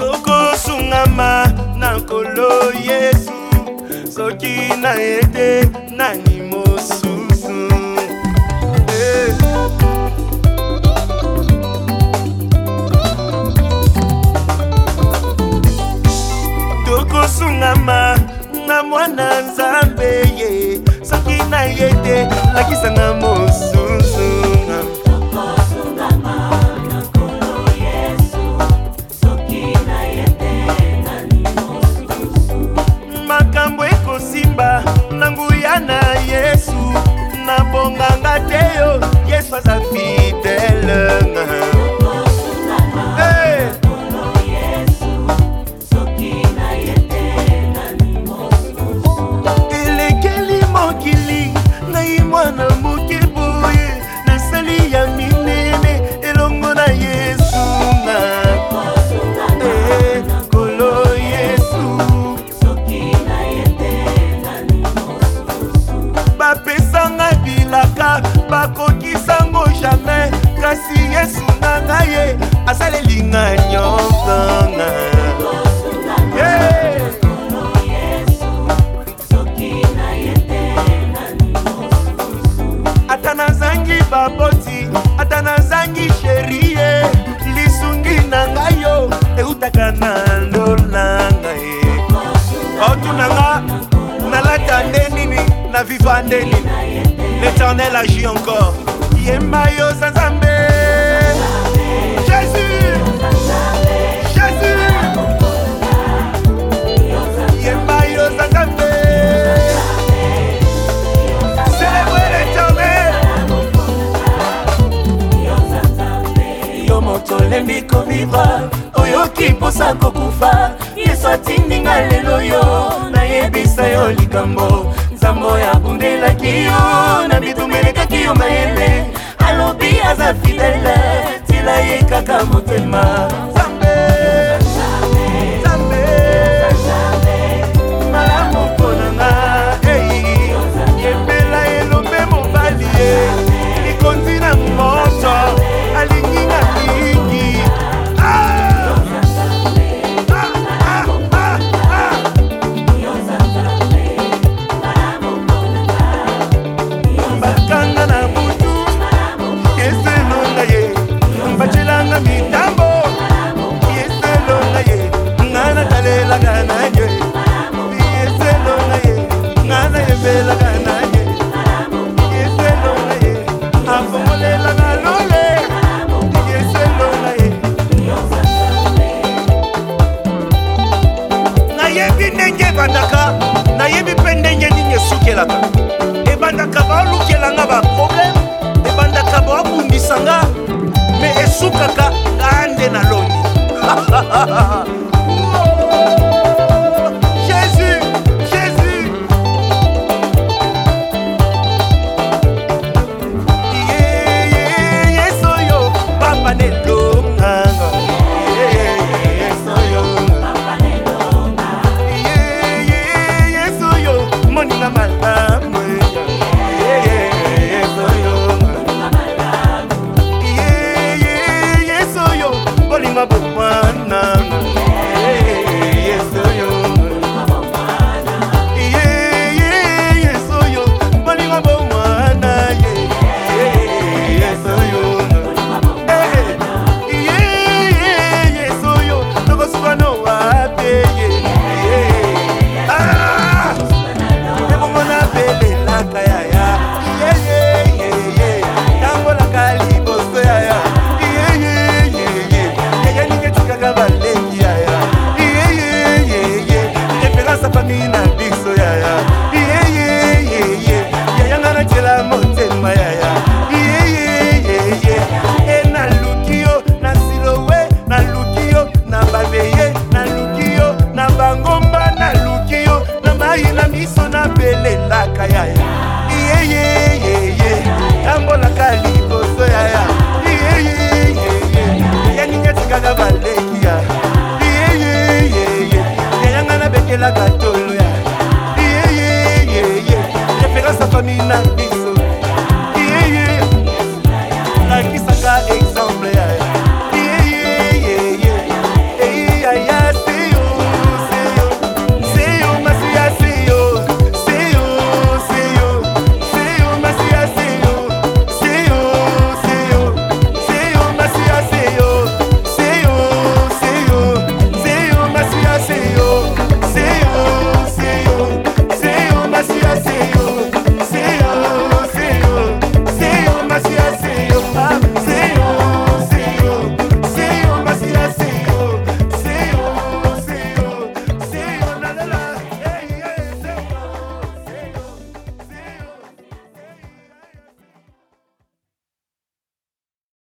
tokosungama na nkolo yesu soki na ye te nani mosusu hey. Eh. tokosungama nakisanga mwana nzambe ye soki na ye te lakisanga mosusu makambo ekosimba na nguya na yesu nabonganga te yo yesu aza mpii esalaka bakokisango jamai kasi yesu na ngai ye asalelinga nyonsonga ata nazangi baboti ata nazangi sheri ye lisungi na ngai yo eutaka na ndolanga ye otunanga oh, nalata nde nini na viva nde nini l'éternel agit encore yemba yo za nzambe jésus jésus yemba yo za nzambe célébre l'éternel yo moto olembi kovivre oyoki mposa kokufa yesu atindinga lelo yo nayebisa yo likambo nsambo yabundelaki yo na bitumba elekaki yo mayele alobi aza fidele tila ye kaka motema kaka balukelanga one. la